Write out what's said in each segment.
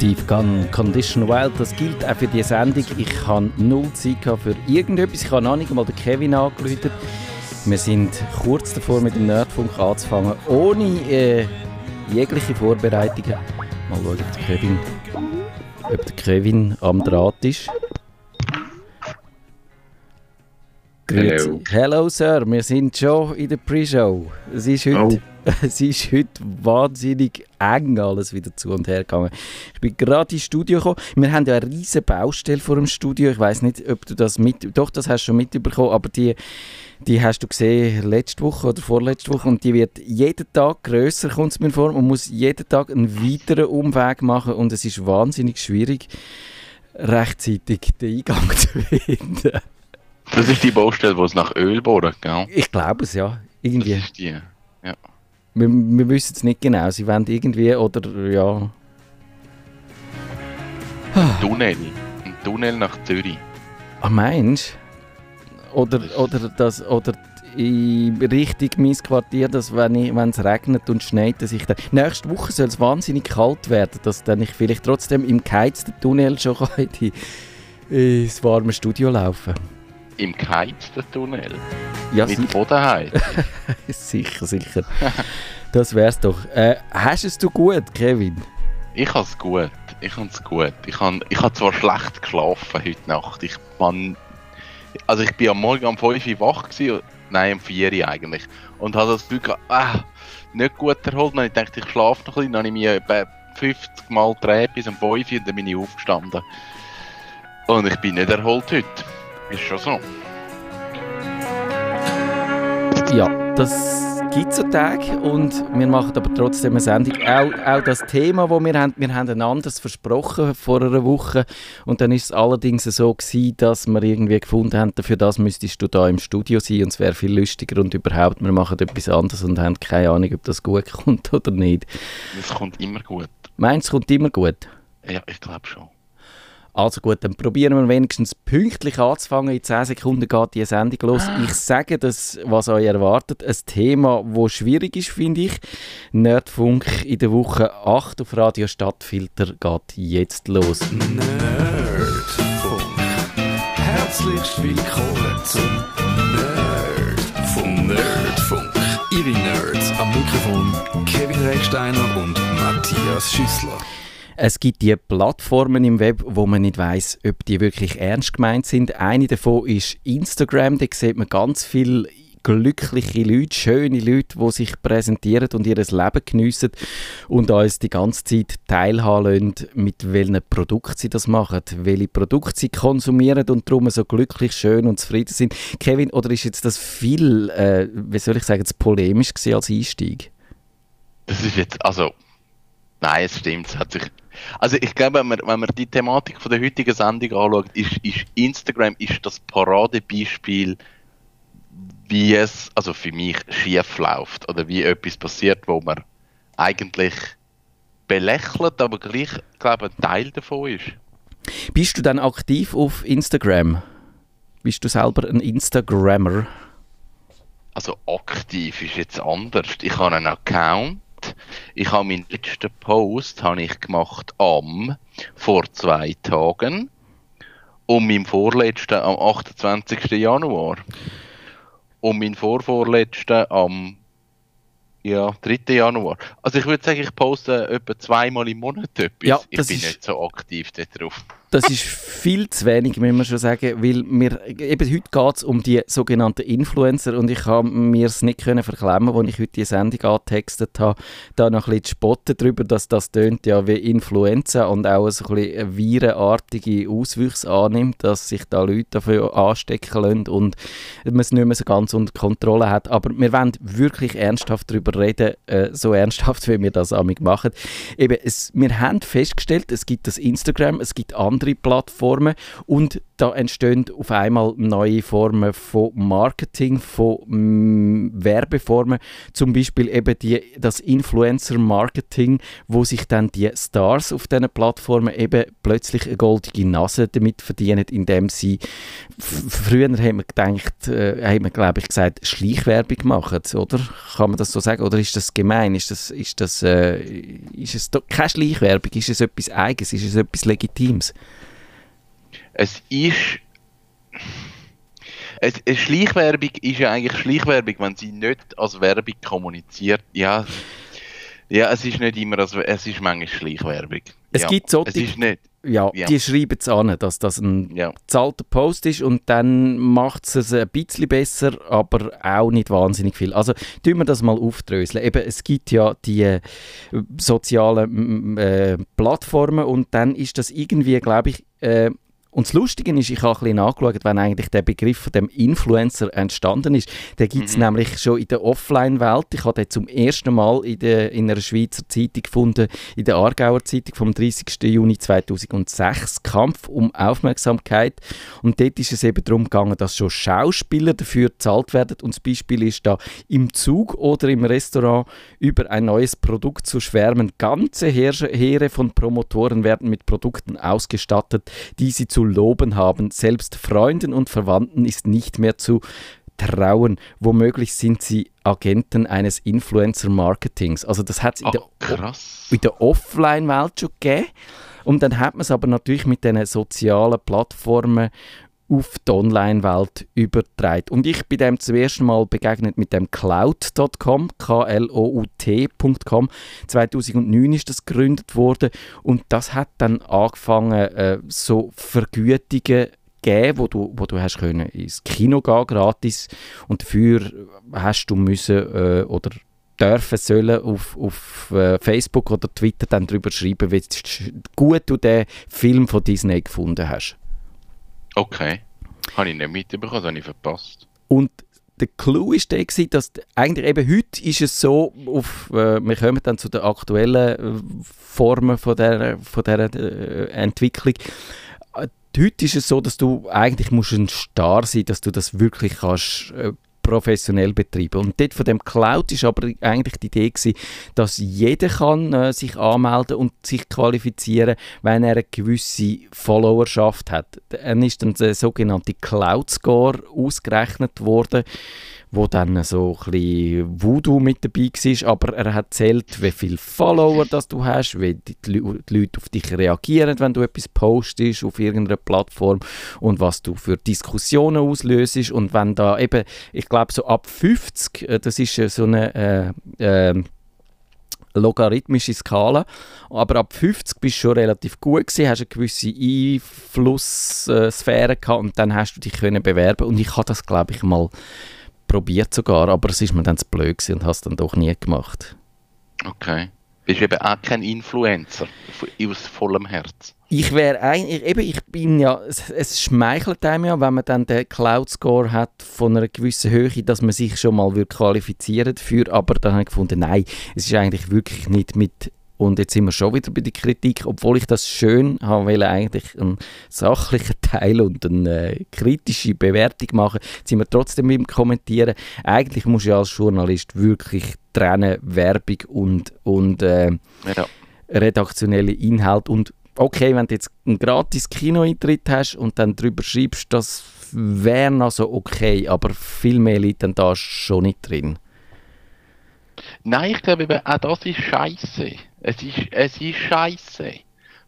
Steve Gunn, Condition Wild, das gilt auch für diese Sendung. Ich habe null Zeit für irgendetwas. Ich habe noch nicht mal den Kevin angerufen. Wir sind kurz davor, mit dem Nerdfunk anzufangen, ohne äh, jegliche Vorbereitungen. Mal schauen, ob der Kevin, ob der Kevin am Draht ist. Grüezi. Hello, Sir. Wir sind schon in der Pre-Show. Es ist heute, oh. es ist heute wahnsinnig eng alles wieder zu und her gegangen. Ich bin gerade ins Studio gekommen. Wir haben ja eine riesige Baustelle vor dem Studio. Ich weiß nicht, ob du das mit... Doch, das hast du schon mitbekommen, aber die, die hast du gesehen letzte Woche oder vorletzte Woche und die wird jeden Tag grösser, kommt es mir vor. Man muss jeden Tag einen weiteren Umweg machen und es ist wahnsinnig schwierig, rechtzeitig den Eingang zu finden. Das ist die Baustelle, wo es nach Öl bohrt, gell? Ich glaube es, ja. Irgendwie. Das ist die, ja. Wir, wir wissen es nicht genau. Sie wollen irgendwie, oder, ja... Ein Tunnel. Ein Tunnel nach Zürich. Ah, meinst Oder, oder, das, oder in Richtung mein Quartier, dass wenn, es regnet und schneit, dass ich dann... Nächste Woche soll es wahnsinnig kalt werden, dass dann ich vielleicht trotzdem im geheizten Tunnel schon in die, ins warme Studio laufen kann im geheizten Tunnel. Ja, Mit sicher. Bodenheizung. sicher, sicher. Das wär's doch. Äh, hast es du gut, Kevin? Ich habe es gut. Ich habe es gut. Ich habe ich hab zwar schlecht geschlafen heute Nacht. Ich man, also ich bin am Morgen um 5 Uhr wach gewesen, nein, um 4 Uhr eigentlich. Und habe das Gefühl gehabt, ah, nicht gut erholt. Ich dachte, ich schlafe noch ein bisschen. Dann habe ich mich etwa 50 Mal gedreht bis um 5 Uhr und dann bin ich aufgestanden. Und ich bin nicht erholt heute. Ist schon so. Ja, das gibt so Tage und wir machen aber trotzdem eine Sendung. Auch, auch das Thema, das wir haben, wir haben ein anderes versprochen vor einer Woche und dann ist es allerdings so gewesen, dass wir irgendwie gefunden haben, dafür das müsstest du da im Studio sein und es wäre viel lustiger und überhaupt, wir machen etwas anderes und haben keine Ahnung, ob das gut kommt oder nicht. Es kommt immer gut. Meinst du, es kommt immer gut? Ja, ich glaube schon. Also gut, dann probieren wir wenigstens pünktlich anzufangen. In 10 Sekunden geht die Sendung los. Ah. Ich sage das, was euch erwartet. Ein Thema, das schwierig ist, finde ich. Nerdfunk in der Woche 8 auf Radio Stadtfilter geht jetzt los. Nerdfunk. Herzlich willkommen zum Nerd vom Nerdfunk. Ihre Nerds am Mikrofon Kevin Recksteiner und Matthias Schüssler. Es gibt die Plattformen im Web, wo man nicht weiß, ob die wirklich ernst gemeint sind. Eine davon ist Instagram. Da sieht man ganz viele glückliche Leute, schöne Leute, die sich präsentieren und ihr Leben geniessen und uns die ganze Zeit teilhaben lassen, mit welchen Produkten sie das machen, welche Produkte sie konsumieren und darum so glücklich, schön und zufrieden sind. Kevin, oder ist jetzt das viel, äh, wie soll ich sagen, polemisch als Einstieg? Das ist jetzt, also Nein, es stimmt. Es hat sich, also ich glaube, wenn man, wenn man die Thematik von der heutigen Sendung anschaut, ist, ist Instagram ist das Paradebeispiel, wie es, also für mich, schief läuft oder wie etwas passiert, wo man eigentlich belächelt, aber gleich, glaube ein Teil davon ist. Bist du dann aktiv auf Instagram? Bist du selber ein Instagrammer? Also aktiv ist jetzt anders. Ich habe einen Account ich habe meinen letzten Post habe ich gemacht am vor zwei Tagen und meinen vorletzten am 28. Januar und meinen vorvorletzten am ja, 3. Januar. Also ich würde sagen, ich poste etwa zweimal im Monat etwas. Ja, ich bin nicht so aktiv darauf. Das ist viel zu wenig, muss man schon sagen, weil wir, eben heute geht es um die sogenannten Influencer und ich kann mir es nicht können verklemmen, als ich heute die Sendung angetextet habe, da noch ein bisschen zu spotten darüber, dass das tönt ja wie Influenza und auch so ein bisschen virenartige Auswüchse annimmt, dass sich da Leute dafür anstecken lassen und man es nicht mehr so ganz unter Kontrolle hat. Aber wir wollen wirklich ernsthaft darüber reden, äh, so ernsthaft, wie wir das amig machen. Eben, es, wir haben festgestellt, es gibt das Instagram, es gibt andere andere Plattformen und da entstehen auf einmal neue Formen von Marketing, von mm, Werbeformen, zum Beispiel eben die, das Influencer-Marketing, wo sich dann die Stars auf diesen Plattformen eben plötzlich eine goldige Nase damit verdienen, indem sie früher haben wir gedacht, äh, haben wir glaube ich gesagt, Schleichwerbung machen, oder? Kann man das so sagen? Oder ist das gemein? Ist das, ist das, äh, ist es keine Schleichwerbung? Ist es etwas Eigenes? Ist es etwas Legitimes? Es ist. Es, es Schleichwerbung ist ja eigentlich Schleichwerbung, wenn sie nicht als Werbung kommuniziert. Ja, ja es ist nicht immer, also es ist manchmal Schleichwerbung. Es ja, gibt so es ist nicht. Ja, ja, die schreiben es an, dass das ein ja. zahlter Post ist und dann macht es ein bisschen besser, aber auch nicht wahnsinnig viel. Also tun wir das mal aufdröseln. Eben, es gibt ja die äh, sozialen äh, Plattformen und dann ist das irgendwie, glaube ich, äh, und das Lustige ist, ich habe ein bisschen nachgeschaut, wenn eigentlich der Begriff von dem Influencer entstanden ist. Den gibt es mhm. nämlich schon in der Offline-Welt. Ich habe den zum ersten Mal in, der, in einer Schweizer Zeitung gefunden, in der Aargauer Zeitung vom 30. Juni 2006, Kampf um Aufmerksamkeit. Und dort ist es eben darum gegangen, dass schon Schauspieler dafür bezahlt werden. Und das Beispiel ist da im Zug oder im Restaurant über ein neues Produkt zu schwärmen. Ganze Heere von Promotoren werden mit Produkten ausgestattet, die sie zu zu loben haben. Selbst Freunden und Verwandten ist nicht mehr zu trauen. Womöglich sind sie Agenten eines Influencer-Marketings. Also das hat es in, der, in der Offline-Welt schon gegeben. Und dann hat man es aber natürlich mit den sozialen Plattformen auf die Online-Welt übertragen. Und ich bin dem zum ersten Mal begegnet mit dem Cloud.com, K-L-O-U-T.com. 2009 ist das gegründet worden und das hat dann angefangen, äh, so Vergütungen geben, wo du, wo du hast können ins Kino gehen gratis und dafür hast du müssen äh, oder dürfen sollen auf, auf äh, Facebook oder Twitter dann darüber schreiben, wie gut du den Film von Disney gefunden hast. Okay. Habe ich nicht mitbekommen, das habe ich verpasst. Und der Clou war der, dass eigentlich eben heute ist es so, auf, äh, wir kommen dann zu den aktuellen äh, Formen von dieser, von dieser äh, Entwicklung. Äh, heute ist es so, dass du eigentlich musst ein Star sein, dass du das wirklich kannst äh, professionell betreiben. Und dort von dem Cloud ist aber eigentlich die Idee gewesen, dass jeder kann äh, sich anmelden und sich qualifizieren, wenn er eine gewisse Followerschaft hat. Dann ist dann der sogenannte Cloud Score ausgerechnet worden wo dann so ein bisschen Voodoo mit dabei war, aber er hat zählt, wie viele Follower das du hast, wie die, die Leute auf dich reagieren, wenn du etwas postest auf irgendeiner Plattform und was du für Diskussionen auslöst und wenn da eben, ich glaube so ab 50, äh, das ist so eine äh, äh, logarithmische Skala. Aber ab 50 bist du schon relativ gut gewesen, hast eine gewisse Einflusssphäre gehabt und dann hast du dich können bewerben und ich habe das glaube ich mal probiert sogar, aber es ist mir dann zu blöd und habe es dann doch nie gemacht. Okay. Bist eben auch kein Influencer aus vollem Herz? Ich wäre eigentlich, eben, ich bin ja, es, es, schmeichelt einem ja, wenn man dann den Cloud-Score hat von einer gewissen Höhe, dass man sich schon mal qualifizieren dafür, aber dann habe ich gefunden, nein, es ist eigentlich wirklich nicht mit und jetzt sind wir schon wieder bei der Kritik, obwohl ich das schön habe, will eigentlich einen sachlichen Teil und eine äh, kritische Bewertung machen, sind wir trotzdem beim Kommentieren. Eigentlich muss ja als Journalist wirklich trennen Werbung und, und äh, ja. redaktionelle Inhalt und okay, wenn du jetzt einen gratis Kinoeintritt hast und dann darüber schreibst, das wäre also okay, aber viel mehr liegt dann da schon nicht drin. Nein, ich glaube eben, auch das ist scheiße. Es ist, es ist scheiße.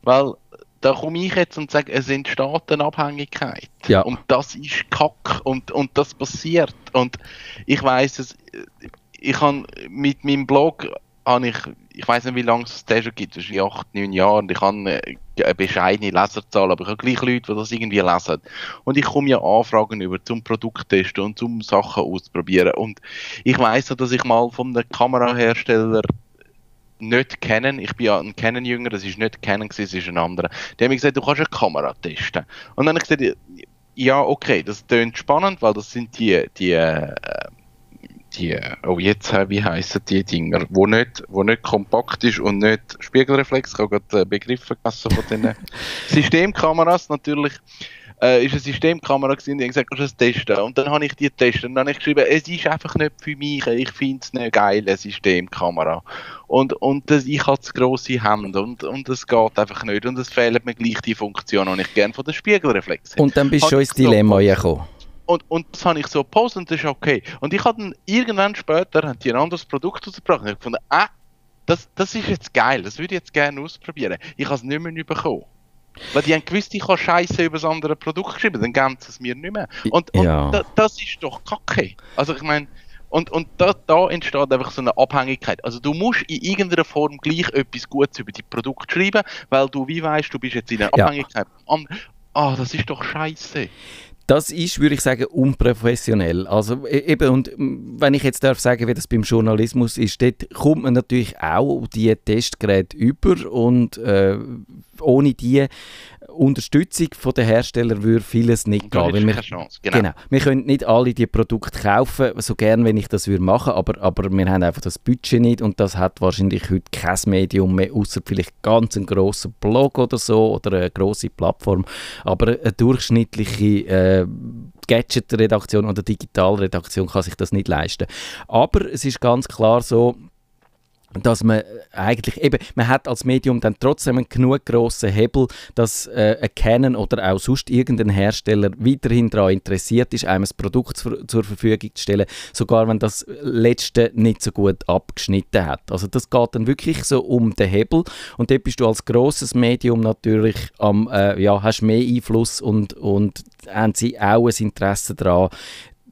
Weil da komme ich jetzt und sage, es sind Staatenabhängigkeit. Ja. Und das ist Kack und, und das passiert. Und ich weiß es, ich habe mit meinem Blog habe ich, ich weiß nicht, wie lange es das schon gibt, wahrscheinlich acht, neun Jahre, und ich habe eine bescheidene Leserzahl, aber ich habe gleich Leute, die das irgendwie lesen. Und ich komme ja Anfragen über zum Produkttesten und zum Sachen ausprobieren. Und ich weiß ja, dass ich mal von einem Kamerahersteller nicht kennen, ich bin ja ein Canon-Jünger, das ist nicht Canon, es ist ein anderer. Die haben mir gesagt, du kannst eine Kamera testen. Und dann habe ich gesagt, ja, okay, das klingt spannend, weil das sind die, die äh, die, oh jetzt, wie heissen die Dinger, wo nicht, wo nicht kompakt ist und nicht Spiegelreflex, ich habe gerade Begriffe vergessen von den Systemkameras natürlich. Äh, ist eine Systemkamera gewesen, die gesagt, kannst du es testen. Und dann habe ich die getestet und dann habe ich geschrieben, es ist einfach nicht für mich, ich finde es nicht geil, eine Systemkamera. Und, und das, ich habe zu grosse Hände und, und es geht einfach nicht und es fehlt mir gleich die Funktion, die ich gerne von der Spiegelreflex hätte. Und dann bist du schon ins Dilemma gekommen. Und, und das habe ich so gepostet und das ist okay. Und ich habe dann irgendwann später haben die ein anderes Produkt rausgebracht und ich gefunden, ah, das, das ist jetzt geil, das würde ich jetzt gerne ausprobieren. Ich habe es nicht mehr bekommen. Weil die haben gewusst, ich habe Scheiße über das andere Produkt geschrieben, dann geben sie es mir nicht mehr. Und, und ja. da, das ist doch kacke. Also ich meine, und, und da, da, entsteht einfach so eine Abhängigkeit. Also du musst in irgendeiner Form gleich etwas Gutes über die Produkte schreiben, weil du wie weißt, du bist jetzt in einer ja. Abhängigkeit. Ah, das ist doch scheiße das ist, würde ich sagen, unprofessionell. Also e, eben, und wenn ich jetzt darf sagen, wie das beim Journalismus ist, dort kommt man natürlich auch die Testgeräte über und äh, ohne die Unterstützung von den Herstellern würde vieles nicht gehen. Weil wir, Chance, genau. genau. Wir können nicht alle die Produkte kaufen, so gern, wenn ich das würde machen, aber, aber wir haben einfach das Budget nicht und das hat wahrscheinlich heute kein Medium mehr, außer vielleicht ganz ein grosser Blog oder so oder eine grosse Plattform. Aber eine durchschnittliche äh, Gadget-Redaktion oder Digitalredaktion kann sich das nicht leisten. Aber es ist ganz klar so, dass man eigentlich eben, man hat als Medium dann trotzdem einen genug grossen Hebel, dass äh, ein Canon oder auch sonst irgendein Hersteller weiterhin daran interessiert ist, einem ein Produkt zur, zur Verfügung zu stellen, sogar wenn das letzte nicht so gut abgeschnitten hat. Also das geht dann wirklich so um den Hebel und dort bist du als grosses Medium natürlich am, äh, ja, hast mehr Einfluss und, und haben sie auch ein Interesse daran,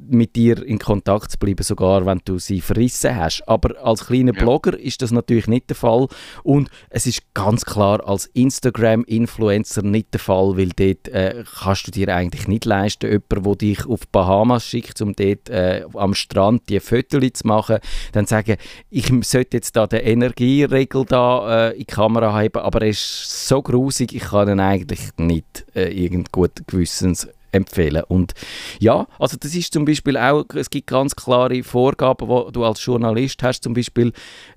mit dir in Kontakt zu bleiben, sogar wenn du sie verrissen hast. Aber als kleiner ja. Blogger ist das natürlich nicht der Fall und es ist ganz klar als Instagram-Influencer nicht der Fall, weil dort äh, kannst du dir eigentlich nicht leisten, jemanden, der dich auf Bahamas schickt, um dort äh, am Strand die Fotos zu machen, dann sagen, ich sollte jetzt da den Energieregel da äh, in die Kamera haben, aber er ist so grusig, ich kann ihn eigentlich nicht äh, irgend guten Gewissens empfehlen. Und ja, also das ist zum Beispiel auch, es gibt ganz klare Vorgaben, wo du als Journalist hast, zum Beispiel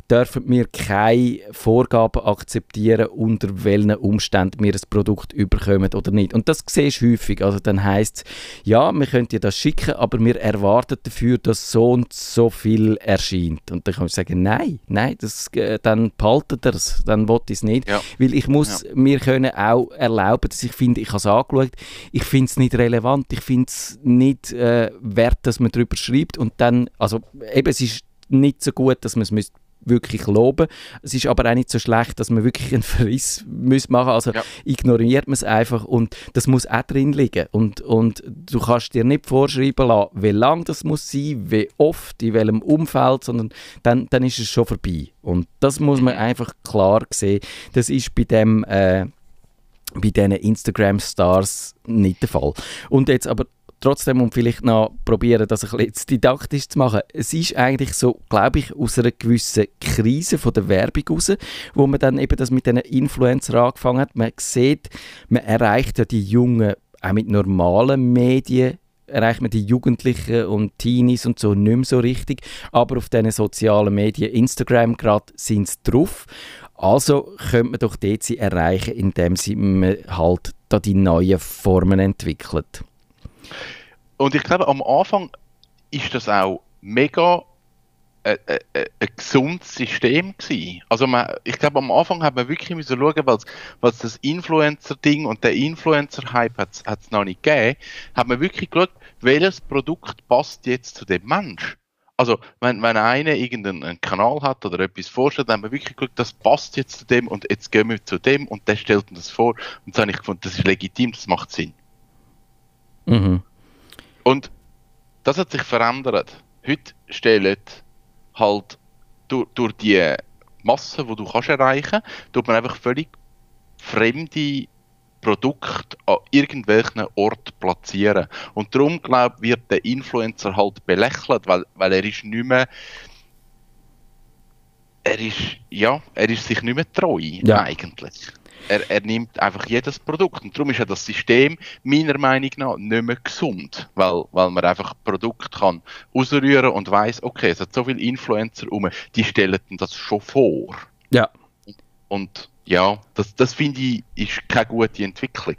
dürfen wir keine Vorgaben akzeptieren, unter welchen Umständen wir das Produkt überkommen oder nicht. Und das siehst du häufig. Also dann heisst es, ja, wir können dir das schicken, aber wir erwarten dafür, dass so und so viel erscheint. Und dann kann ich sagen, nein, nein, das, äh, dann behaltet er es, dann will ich es nicht. Ja. Weil ich muss ja. mir können auch erlauben, dass ich finde, ich habe es angeschaut, ich finde es nicht relevant, ich finde es nicht äh, wert, dass man darüber schreibt und dann, also eben, es ist nicht so gut, dass man es wirklich loben. Es ist aber auch nicht so schlecht, dass man wirklich einen Verriss muss machen Also ja. ignoriert man es einfach und das muss auch drin liegen. Und, und du kannst dir nicht vorschreiben lassen, wie lang das muss sein, wie oft, in welchem Umfeld, sondern dann, dann ist es schon vorbei. Und das muss man einfach klar sehen. Das ist bei dem... Äh, bei diesen Instagram-Stars nicht der Fall. Und jetzt aber trotzdem, um vielleicht noch probieren, das ein bisschen didaktisch zu machen, es ist eigentlich so, glaube ich, aus einer gewissen Krise von der Werbung raus, wo man dann eben das mit diesen Influencer angefangen hat. Man sieht, man erreicht ja die Jungen auch mit normalen Medien erreicht man die Jugendlichen und Teenies und so nicht mehr so richtig. Aber auf diesen sozialen Medien, Instagram gerade, sind sie drauf. Also könnte man doch dort sie erreichen, indem sie halt da die neuen Formen entwickelt. Und ich glaube, am Anfang ist das auch mega ein, ein, ein gesundes System gewesen. Also man, ich glaube, am Anfang hat man wirklich müssen schauen, weil es das Influencer-Ding und der Influencer-Hype hat es noch nicht gegeben, hat man wirklich geschaut, welches Produkt passt jetzt zu dem Mensch. Also, wenn, wenn einer irgendeinen Kanal hat oder etwas vorstellt, dann haben wir wirklich geschaut, das passt jetzt zu dem und jetzt gehen wir zu dem und der stellt uns das vor und dann habe ich gefunden, das ist legitim, das macht Sinn. Mhm. Und das hat sich verändert. Heute stellen halt durch, durch die Masse, die du kannst erreichen, tut man einfach völlig fremde Produkte an irgendwelchen Ort platzieren. Und darum, glaube ich, wird der Influencer halt belächelt, weil, weil er ist nicht mehr er ist, ja, er ist sich nicht mehr treu, ja. eigentlich er, er nimmt einfach jedes Produkt. Und darum ist ja das System meiner Meinung nach nicht mehr gesund, weil, weil man einfach Produkt kann ausrühren und weiß, okay, es hat so viele Influencer um, die stellen das schon vor. Ja. Und ja, das, das finde ich, ist keine gute Entwicklung.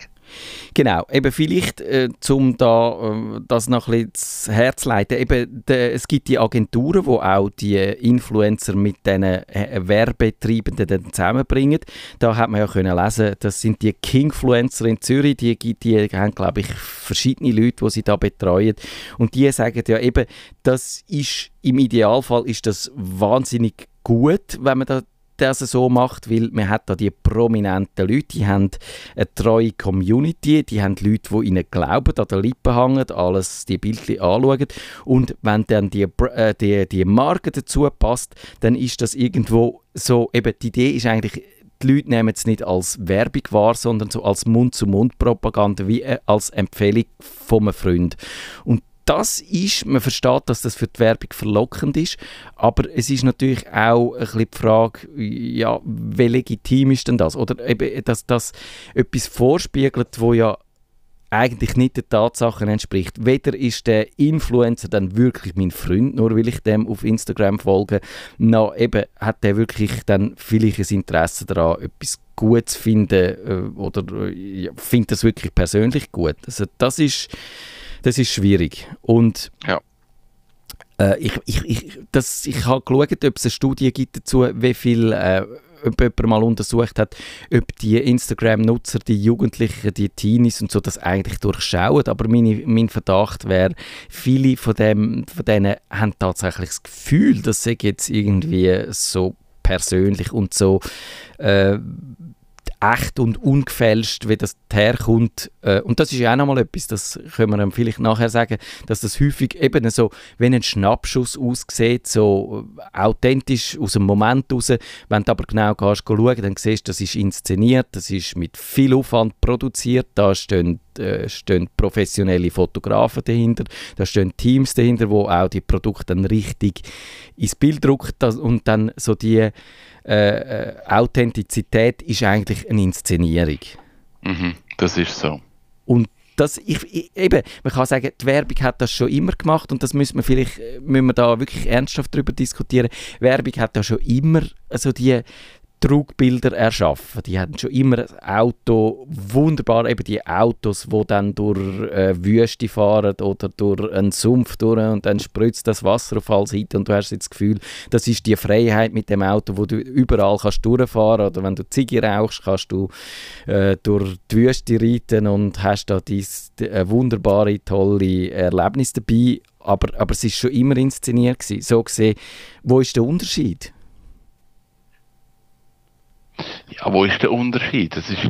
Genau, eben vielleicht, äh, um da, äh, das noch ein bisschen Herz leiten, eben, de, es gibt die Agenturen, die auch die Influencer mit diesen äh, Werbetreibenden zusammenbringen. Da hat man ja können lesen, das sind die Kingfluencer in Zürich, die, die haben, glaube ich, verschiedene Leute, die sie da betreuen. Und die sagen ja eben, das ist, im Idealfall ist das wahnsinnig gut, wenn man da das so macht, weil man hat da die prominenten Leute, die haben eine treue Community, die haben Leute, die ihnen glauben, an der Lippe hängen, alles die Bildchen anschauen und wenn dann die, äh, die, die Marke dazu passt, dann ist das irgendwo so, eben die Idee ist eigentlich, die Leute nehmen es nicht als Werbung wahr, sondern so als Mund-zu-Mund-Propaganda, wie äh, als Empfehlung von einem Freund. Und das ist, man versteht, dass das für die Werbung verlockend ist, aber es ist natürlich auch ein bisschen die Frage, ja, wie legitim ist denn das? Oder eben, dass das etwas vorspiegelt, wo ja eigentlich nicht den Tatsachen entspricht. Weder ist der Influencer dann wirklich mein Freund, nur weil ich dem auf Instagram folge, noch eben hat der wirklich dann vielleicht ein Interesse daran, etwas gut zu finden äh, oder äh, ja, findet das wirklich persönlich gut. Also das ist das ist schwierig. Und ja. äh, ich, ich, ich, das, ich habe geschaut, ob es eine Studie gibt dazu, wie viel äh, ob jemand mal untersucht hat, ob die Instagram-Nutzer, die Jugendlichen, die Teenies und so das eigentlich durchschauen. Aber meine, mein Verdacht wäre, viele von, dem, von denen haben tatsächlich das Gefühl, dass sie jetzt irgendwie so persönlich und so äh, echt und ungefälscht, wie das herkommt. Äh, und das ist ja auch nochmal etwas, das können wir vielleicht nachher sagen, dass das häufig eben so, wenn ein Schnappschuss aussieht, so authentisch aus dem Moment raus, wenn du aber genau gehst, schauen, dann siehst du, das ist inszeniert, das ist mit viel Aufwand produziert, da stehen äh, stehen professionelle Fotografen dahinter, da stehen Teams dahinter, wo auch die Produkte dann richtig ins Bild drucken und dann so die äh, äh, Authentizität ist eigentlich eine Inszenierung. Mhm, das ist so. Und das, ich, ich, eben, man kann sagen, die Werbung hat das schon immer gemacht und das müssen wir vielleicht, äh, müssen wir da wirklich ernsthaft darüber diskutieren. Werbung hat da schon immer also die, Trugbilder erschaffen. Die hatten schon immer ein Auto, wunderbar, eben die Autos, die dann durch äh, Wüste fahren oder durch einen Sumpf durch und dann spritzt das Wasser auf alle Seiten und du hast jetzt das Gefühl, das ist die Freiheit mit dem Auto, wo du überall kannst durchfahren oder wenn du Ziege rauchst, kannst du äh, durch die Wüste reiten und hast da dieses äh, wunderbare, tolle Erlebnis dabei. Aber, aber es ist schon immer inszeniert gewesen. So gesehen, wo ist der Unterschied? Ja, wo ist der Unterschied? Das ist,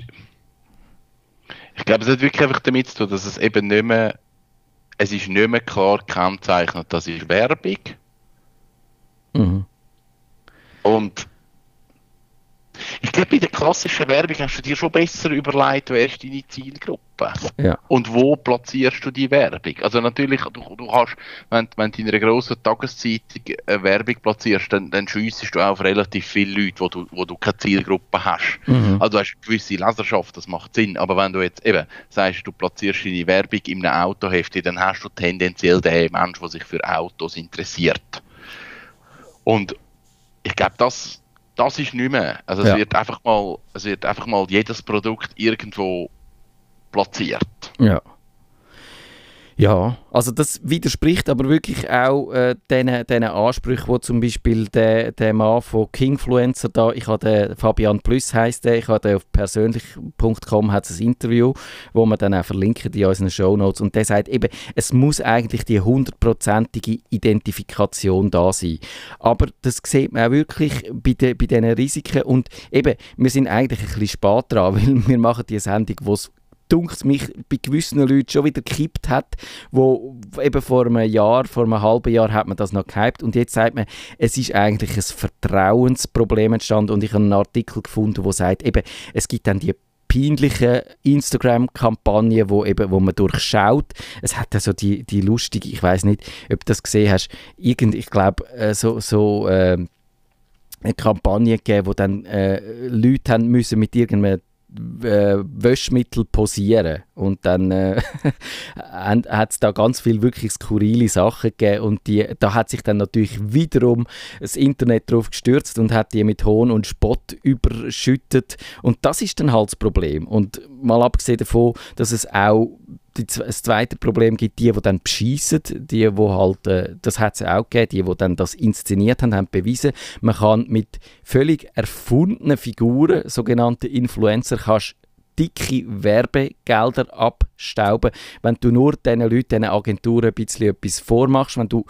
ich glaube, es hat wirklich einfach damit zu tun, dass es eben nicht mehr, es ist nicht mehr klar gekennzeichnet, das ist Werbung. Mhm. Und ich glaube, bei der klassischen Werbung hast du dir schon besser überlegt, wer ist deine Zielgruppe. Ja. Und wo platzierst du die Werbung? Also natürlich, du, du hast, wenn, wenn du in einer grossen Tageszeitung eine Werbung platzierst, dann, dann schiessest du auf relativ viele Leute, wo du, wo du keine Zielgruppe hast. Mhm. Also du hast eine gewisse Leserschaft, das macht Sinn. Aber wenn du jetzt eben sagst, du platzierst deine Werbung in einem Autoheft, dann hast du tendenziell den Menschen, der sich für Autos interessiert. Und ich glaube, das das ist nicht mehr. Also es, ja. wird einfach mal, es wird einfach mal jedes Produkt irgendwo platziert. Ja. Ja, also das widerspricht aber wirklich auch äh, diesen, diesen Ansprüchen, wo zum Beispiel der, der Mann von Kingfluencer da, ich habe Fabian Plus heißt der, ich habe auf persönlich.com hat ein Interview, wo man dann auch verlinken in unseren Show Notes. Und der sagt eben, es muss eigentlich die hundertprozentige Identifikation da sein. Aber das sieht man auch wirklich bei, de, bei diesen Risiken. Und eben, wir sind eigentlich ein bisschen spät dran, weil wir machen die Sendung, wo es dunkt mich bei gewissen Leuten schon wieder gekippt hat, wo eben vor einem Jahr, vor einem halben Jahr hat man das noch gehypt und jetzt sagt man, es ist eigentlich ein Vertrauensproblem entstanden und ich habe einen Artikel gefunden, wo sagt, eben, es gibt dann die peinliche Instagram-Kampagne, wo, wo man durchschaut. Es hat also die, die lustige, ich weiß nicht, ob du das gesehen hast, irgend, ich glaube, äh, so, so äh, eine Kampagne gegeben, wo dann äh, Leute haben müssen mit irgendeinem äh, Wäschmittel posieren. Und dann äh, hat es da ganz viel wirklich skurrile Sachen gegeben. Und die, da hat sich dann natürlich wiederum das Internet drauf gestürzt und hat die mit Hohn und Spott überschüttet. Und das ist dann halt das Problem. Und mal abgesehen davon, dass es auch die, das zweite Problem gibt die, die dann beschießen, die, die halt, äh, das hat es auch gegeben, die, die dann das inszeniert haben, haben bewiesen, man kann mit völlig erfundenen Figuren, sogenannte Influencer, kannst dicke Werbegelder abstauben, wenn du nur diesen Leuten, diesen Agenturen ein bisschen etwas vormachst, wenn du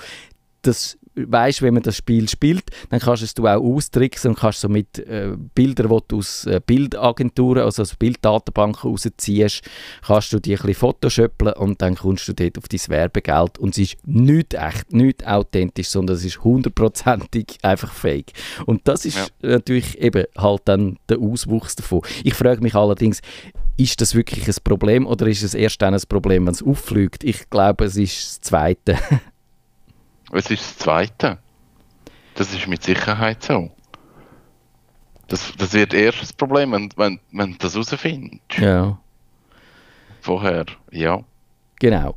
das weißt, wenn man das Spiel spielt, dann kannst du es auch austricksen und kannst so mit äh, Bildern, die du aus äh, Bildagenturen, also aus Bilddatenbanken rausziehst, kannst du die ein bisschen photoshopeln und dann kommst du dort auf dein Werbegeld und es ist nicht echt, nicht authentisch, sondern es ist hundertprozentig einfach fake. Und das ist ja. natürlich eben halt dann der Auswuchs davon. Ich frage mich allerdings, ist das wirklich ein Problem oder ist es erst dann ein Problem, wenn es auffliegt? Ich glaube, es ist das Zweite. Es ist das Zweite. Das ist mit Sicherheit so. Das, das wird erst das Problem, wenn, wenn, wenn du das herausfindest. Ja. Vorher, ja. Genau.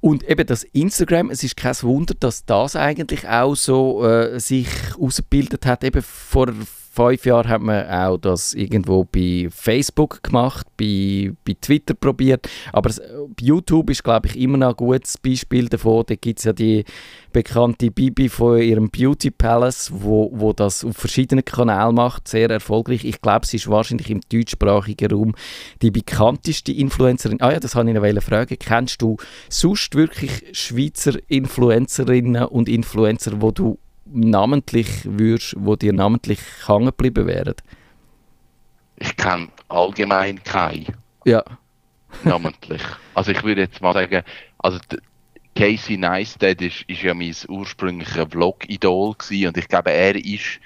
Und eben das Instagram, es ist kein Wunder, dass das eigentlich auch so äh, sich ausgebildet hat, eben vor fünf Jahren hat man auch das irgendwo bei Facebook gemacht, bei, bei Twitter probiert. Aber YouTube ist, glaube ich, immer noch ein gutes Beispiel davon. Da gibt es ja die bekannte Bibi von ihrem Beauty Palace, wo, wo das auf verschiedenen Kanälen macht, sehr erfolgreich. Ich glaube, sie ist wahrscheinlich im deutschsprachigen Raum die bekannteste Influencerin. Ah ja, das habe ich noch fragen. Kennst du sonst wirklich Schweizer Influencerinnen und Influencer, wo du namentlich würdest, wo dir namentlich hängen geblieben wären? Ich kenne allgemein keine. Ja. namentlich. Also ich würde jetzt mal sagen, also Casey Neistat ist, ist ja mein ursprünglicher Vlog-Idol und ich glaube, er ist,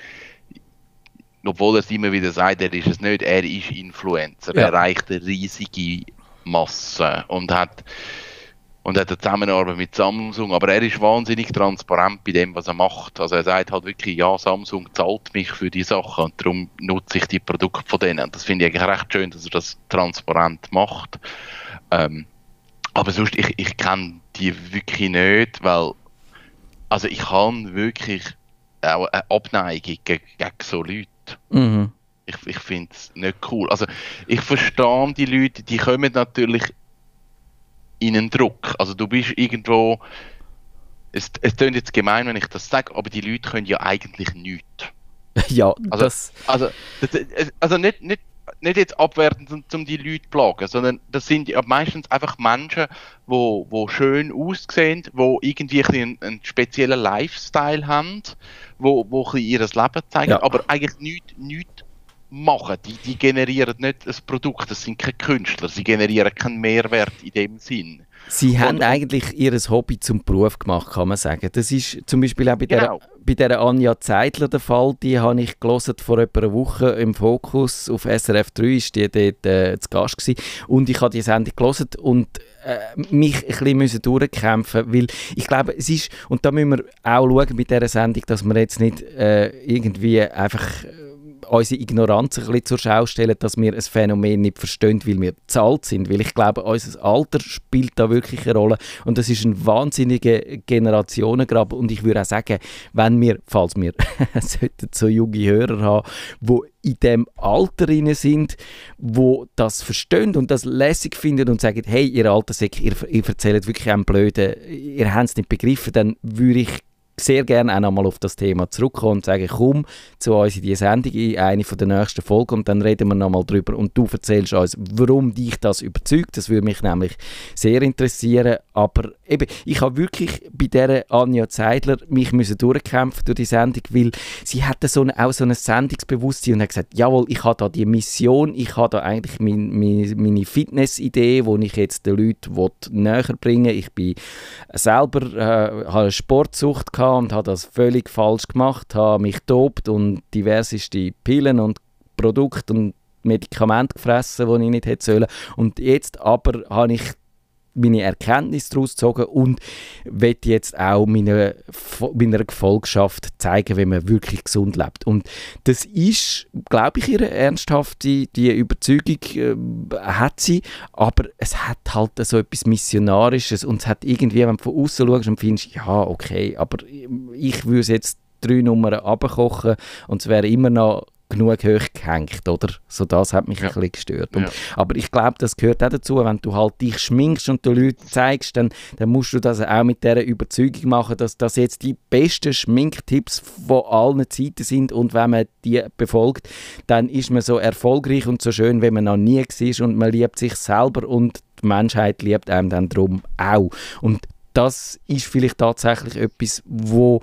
obwohl er es immer wieder sagt, er ist es nicht, er ist Influencer. Ja. Er erreicht eine riesige Masse und hat und hat eine Zusammenarbeit mit Samsung, aber er ist wahnsinnig transparent bei dem, was er macht. Also er sagt halt wirklich, ja, Samsung zahlt mich für die Sachen und darum nutze ich die Produkte von denen. Und das finde ich eigentlich recht schön, dass er das transparent macht. Ähm, aber sonst, ich, ich kenne die wirklich nicht, weil also ich habe wirklich auch eine Abneigung gegen, gegen so Leute. Mhm. Ich, ich finde es nicht cool. Also ich verstehe die Leute, die kommen natürlich in einen Druck. Also du bist irgendwo, es, es klingt jetzt gemein, wenn ich das sage, aber die Leute können ja eigentlich nichts. ja, also, das... Also, also nicht, nicht, nicht jetzt abwertend, um, um die Leute zu plagen, sondern das sind ja meistens einfach Menschen, wo, wo schön aussehen, wo irgendwie einen, einen speziellen Lifestyle haben, wo, wo ein ihr Leben zeigen, ja. aber eigentlich nichts, nichts machen. Die, die generieren nicht ein Produkt, das sind keine Künstler, sie generieren keinen Mehrwert in dem Sinn. Sie und, haben eigentlich ihr Hobby zum Beruf gemacht, kann man sagen. Das ist zum Beispiel auch bei genau. der, bei der Anja Zeitler der Fall. Die habe ich gelesen vor etwa einer Woche im Fokus auf SRF 3, ist die dort äh, zu Gast gewesen. Und ich habe die Sendung gelesen und äh, mich ein bisschen durchkämpfen weil ich glaube, es ist, und da müssen wir auch schauen bei dieser Sendung, dass wir jetzt nicht äh, irgendwie einfach unsere Ignoranz ein bisschen zur Schau stellen, dass wir ein Phänomen nicht verstehen, weil wir zahlt sind. Weil ich glaube, unser Alter spielt da wirklich eine Rolle und das ist ein wahnsinniger Generationengraben und ich würde auch sagen, wenn wir, falls wir so junge Hörer haben, wo in dem Alter sind, wo das verstehen und das lässig finden und sagen, hey, ihr Säcke, ihr, ihr erzählt wirklich einen Blöden, ihr habt es nicht begriffen, dann würde ich sehr gerne auch nochmal auf das Thema zurückkommen und sagen, komm zu uns in die Sendung, in eine von der nächsten Folgen und dann reden wir nochmal drüber und du erzählst uns, warum dich das überzeugt. Das würde mich nämlich sehr interessieren. Aber eben, ich habe wirklich bei dieser Anja Zeidler mich müssen durchkämpfen durch die Sendung, weil sie hatte so eine, auch so ein Sendungsbewusstsein und hat gesagt, jawohl, ich habe da die Mission, ich habe da eigentlich mein, mein, meine Fitnessidee, die ich jetzt den Leuten näher bringen will. Ich bin selber, äh, habe eine Sportsucht gehabt, und habe das völlig falsch gemacht, habe mich tobt und diverseste Pillen und Produkte und Medikamente gefressen, die ich nicht hätte sollen. Und jetzt aber habe ich meine Erkenntnis daraus gezogen und will jetzt auch meiner, meiner Gefolgschaft zeigen, wie man wirklich gesund lebt. Und das ist, glaube ich, ihre ernsthafte die Überzeugung äh, hat sie, aber es hat halt so etwas Missionarisches und es hat irgendwie, wenn du von außen schaust und findest, ja, okay, aber ich würde jetzt drei Nummern abkochen und es wäre immer noch genug hoch gehängt, oder? So das hat mich ja. ein bisschen gestört. Und, ja. Aber ich glaube, das gehört auch dazu, wenn du halt dich schminkst und den Leuten zeigst, dann, dann musst du das auch mit der Überzeugung machen, dass das jetzt die besten Schminktipps von allen Zeiten sind und wenn man die befolgt, dann ist man so erfolgreich und so schön, wie man noch nie war und man liebt sich selber und die Menschheit liebt einem dann drum auch. Und das ist vielleicht tatsächlich etwas, wo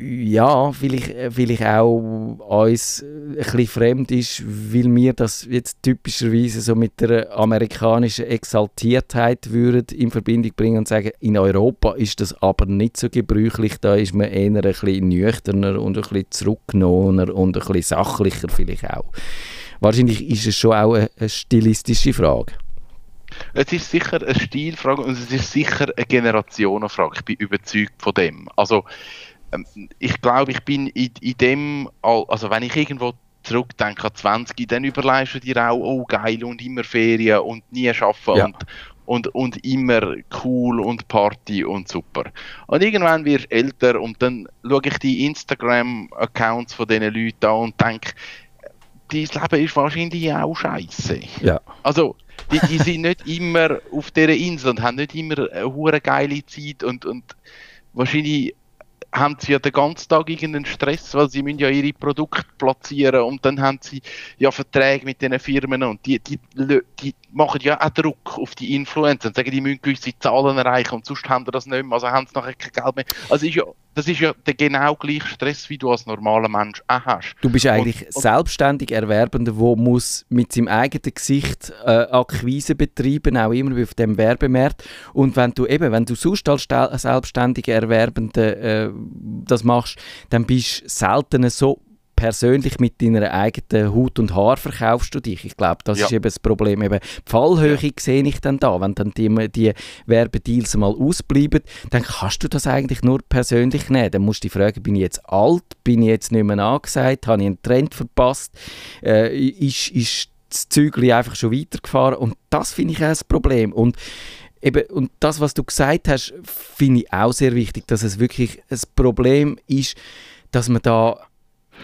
ja, vielleicht, äh, vielleicht auch uns ein bisschen fremd ist, weil wir das jetzt typischerweise so mit der amerikanischen Exaltiertheit würden in Verbindung bringen und sagen, in Europa ist das aber nicht so gebräuchlich, da ist man eher ein bisschen nüchterner und ein bisschen zurückgenommener und ein bisschen sachlicher vielleicht auch. Wahrscheinlich ist es schon auch eine, stilistische Frage. Es ist sicher eine Stilfrage und es ist sicher eine Generationenfrage. Ich bin überzeugt von dem. Also ich glaube, ich bin in, in dem, also wenn ich irgendwo zurückdenke an 20, dann überlegst du dir auch, oh geil und immer Ferien und nie arbeiten ja. und, und, und immer cool und Party und super. Und irgendwann wirst du älter und dann schaue ich die Instagram-Accounts von diesen Leuten an und denke, dein Leben ist wahrscheinlich auch scheiße. Ja. Also, die, die sind nicht immer auf dieser Insel und haben nicht immer eine geile Zeit und, und wahrscheinlich haben sie ja den ganzen Tag irgendeinen Stress, weil sie müssen ja ihre Produkte platzieren und dann haben sie ja Verträge mit den Firmen und die, die, die machen ja auch Druck auf die Influencer und sagen, die müssen gewisse Zahlen erreichen und sonst haben sie das nicht mehr, also haben sie nachher kein Geld mehr. Also ist ja, das ist ja der genau gleiche Stress, wie du als normaler Mensch auch hast. Du bist eigentlich und, und selbstständig Erwerbender, der muss mit seinem eigenen Gesicht äh, Akquise betreiben, auch immer auf dem Werbemarkt. Und wenn du eben, wenn du sonst als selbstständiger Erwerbender äh, das machst, dann bist du selten so persönlich mit deiner eigenen Haut und Haar verkaufst du dich. Ich glaube, das ja. ist eben das Problem. Eben die Fallhöhe ja. sehe ich dann da. Wenn dann die, die Werbedeals mal ausbleiben, dann kannst du das eigentlich nur persönlich nehmen. Dann musst du dich fragen, bin ich jetzt alt, bin ich jetzt nicht mehr angesagt, habe ich einen Trend verpasst, äh, ist, ist das Zügel einfach schon weitergefahren und das finde ich auch das Problem. Und Eben, und das, was du gesagt hast, finde ich auch sehr wichtig, dass es wirklich ein Problem ist, dass man da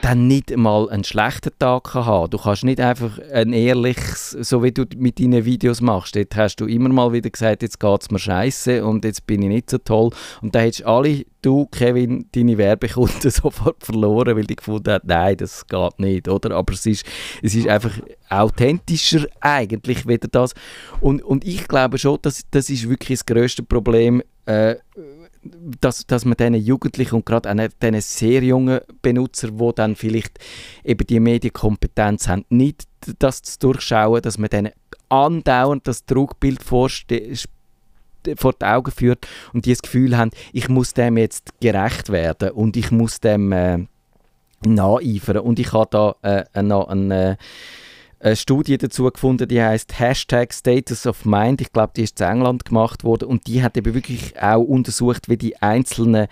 dann nicht mal einen schlechten Tag haben Du kannst nicht einfach ein ehrliches, so wie du mit deinen Videos machst, dort hast du immer mal wieder gesagt, jetzt geht es mir scheiße und jetzt bin ich nicht so toll. Und da hättest alle, du, Kevin, deine Werbekunden sofort verloren, weil die gefunden haben, nein, das geht nicht, oder? Aber es ist, es ist einfach authentischer eigentlich wieder das. Und, und ich glaube schon, dass das ist wirklich das grösste Problem äh, dass, dass man diesen Jugendlichen und gerade diesen sehr jungen Benutzer, die dann vielleicht eben die Medienkompetenz haben, nicht das zu durchschauen, dass man denen andauernd das Trugbild vor die Augen führt und die das Gefühl haben, ich muss dem jetzt gerecht werden und ich muss dem äh, nacheifern. Und ich habe da äh, noch einen äh, eine Studie dazu gefunden, die heißt Hashtag Status of Mind. Ich glaube, die ist in England gemacht worden und die hat eben wirklich auch untersucht, wie die einzelnen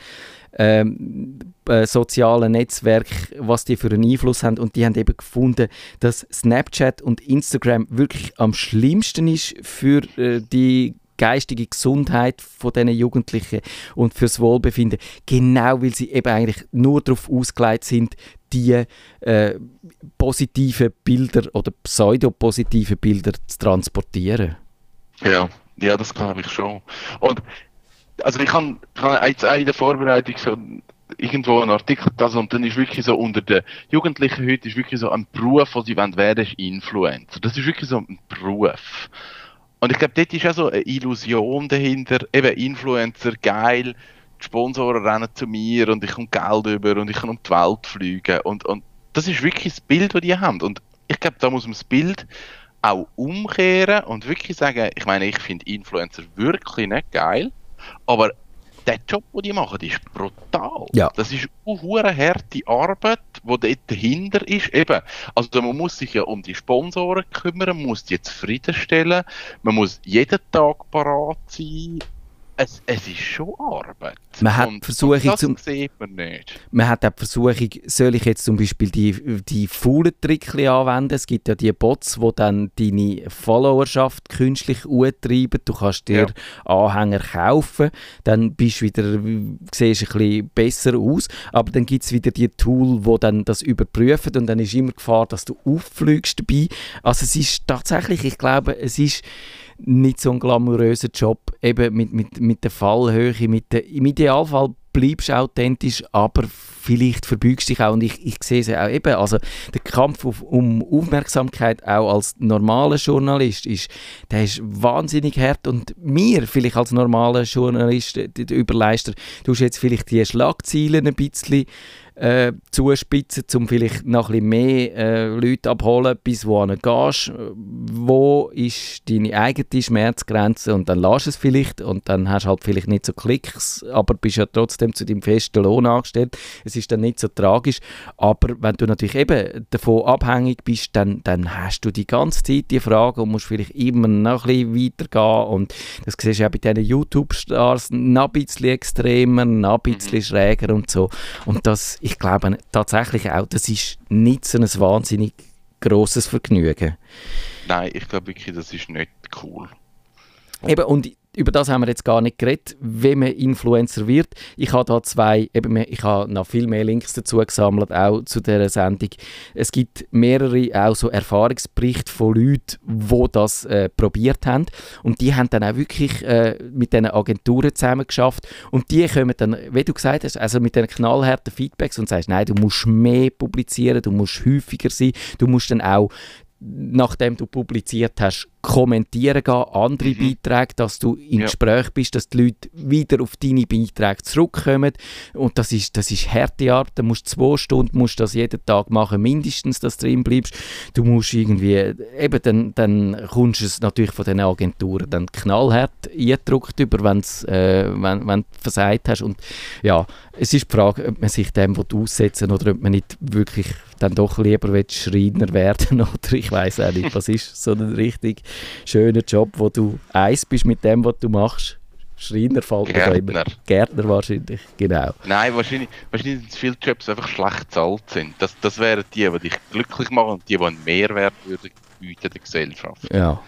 ähm, äh, sozialen Netzwerke, was die für einen Einfluss haben und die haben eben gefunden, dass Snapchat und Instagram wirklich am schlimmsten ist für äh, die geistige Gesundheit von diesen Jugendlichen und fürs Wohlbefinden, genau weil sie eben eigentlich nur darauf ausgelegt sind, die äh, positiven Bilder oder pseudopositive Bilder zu transportieren. Ja, ja, das glaube ich schon. Und also ich habe jetzt in der Vorbereitung so irgendwo einen Artikel gelesen und dann ist wirklich so unter den Jugendlichen heute ist wirklich so ein Beruf, den sie werden, werden ist Influencer. Das ist wirklich so ein Beruf. Und ich glaube, dort ist auch so eine Illusion dahinter, eben Influencer, geil, Sponsoren rennen zu mir und ich komme Geld über und ich kann um die Welt fliegen. Und, und das ist wirklich das Bild, das die haben. Und ich glaube, da muss man das Bild auch umkehren und wirklich sagen, ich meine, ich finde Influencer wirklich nicht geil, aber der Job, den die machen, ist brutal. Ja. Das ist eine harte Arbeit, die dort dahinter ist. Eben, also man muss sich ja um die Sponsoren kümmern, man muss die zufriedenstellen, man muss jeden Tag parat sein, es, es ist schon Arbeit. Man hat und, Versuchung und das zum, sieht man nicht. Man hat auch die Versuchung, soll ich jetzt zum Beispiel die, die faulen Tricks anwenden? Es gibt ja die Bots, die dann deine Followerschaft künstlich antreiben. Du kannst dir ja. Anhänger kaufen, dann bist du wieder, siehst ein bisschen besser aus. Aber dann gibt es wieder die Tool, die dann das überprüfen und dann ist immer Gefahr, dass du auffliegst dabei. Also es ist tatsächlich, ich glaube, es ist nicht so ein glamouröser Job, eben mit, mit, mit der Fallhöhe, mit der, im Idealfall bleibst du authentisch, aber vielleicht verbügst dich auch und ich, ich sehe es auch eben, also der Kampf auf, um Aufmerksamkeit auch als normaler Journalist ist, der ist wahnsinnig hart und mir vielleicht als normaler Journalist, der Überleister, du hast jetzt vielleicht die Schlagzeilen ein bisschen äh, zuspitzen, um vielleicht noch ein bisschen mehr äh, Leute abholen, bis wo du gehst. Wo ist deine eigene Schmerzgrenze und dann lass es vielleicht und dann hast du halt vielleicht nicht so Klicks, aber bist ja trotzdem zu deinem festen Lohn angestellt. Es ist dann nicht so tragisch, aber wenn du natürlich eben davon abhängig bist, dann, dann hast du die ganze Zeit die Frage und musst vielleicht immer noch ein bisschen weitergehen und das siehst du auch bei diesen YouTube-Stars noch ein bisschen extremer, noch ein bisschen mhm. schräger und so und das ich glaube tatsächlich auch, das ist nicht so ein wahnsinnig grosses Vergnügen. Nein, ich glaube wirklich, das ist nicht cool. Eben, und über das haben wir jetzt gar nicht geredet, wie man Influencer wird. Ich habe da zwei, eben, ich habe noch viel mehr Links dazu gesammelt, auch zu dieser Sendung. Es gibt mehrere auch so Erfahrungsberichte von Leuten, die das äh, probiert haben und die haben dann auch wirklich äh, mit diesen Agenturen zusammen geschafft und die kommen dann, wie du gesagt hast, also mit den knallharten Feedbacks und sagst, nein, du musst mehr publizieren, du musst häufiger sein, du musst dann auch nachdem du publiziert hast, kommentieren gehen, andere mhm. Beiträge, dass du im ja. Gespräch bist, dass die Leute wieder auf deine Beiträge zurückkommen. Und das ist, das ist harte Arbeit. Du musst zwei Stunden musst das jeden Tag machen, mindestens, dass du drin bleibst. Du musst irgendwie, eben, dann, dann kommst du es natürlich von den Agenturen dann knallhart eingedruckt über, wenn's, äh, wenn, wenn du versagt hast. Und ja, es ist die Frage, ob man sich dem aussetzen will oder ob man nicht wirklich dann doch lieber Schreiner werden oder ich weiß auch nicht, was ist so richtig schöner Job, wo du eins bist mit dem, was du machst. Schreiner fällt Gärtner. Gärtner wahrscheinlich, genau. Nein, wahrscheinlich, wahrscheinlich sind viele Jobs einfach schlecht bezahlt sind. Das, das wären die, die dich glücklich machen und die, die einen Mehrwert würden bieten der Gesellschaft. Ja,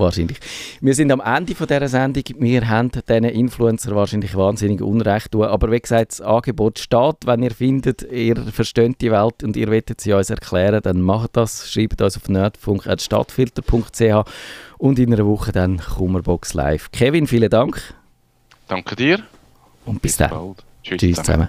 Wahrscheinlich. Wir sind am Ende von dieser Sendung. Wir haben diesen Influencer wahrscheinlich wahnsinnig Unrecht tun. Aber wie gesagt, das Angebot steht. Wenn ihr findet, ihr versteht die Welt und ihr wollt sie uns erklären, dann macht das. Schreibt uns auf nerdfunk.stadtfilter.ch und in einer Woche dann Kummerbox live. Kevin, vielen Dank. Danke dir. Und bis, bis dann. Tschüss, Tschüss zusammen.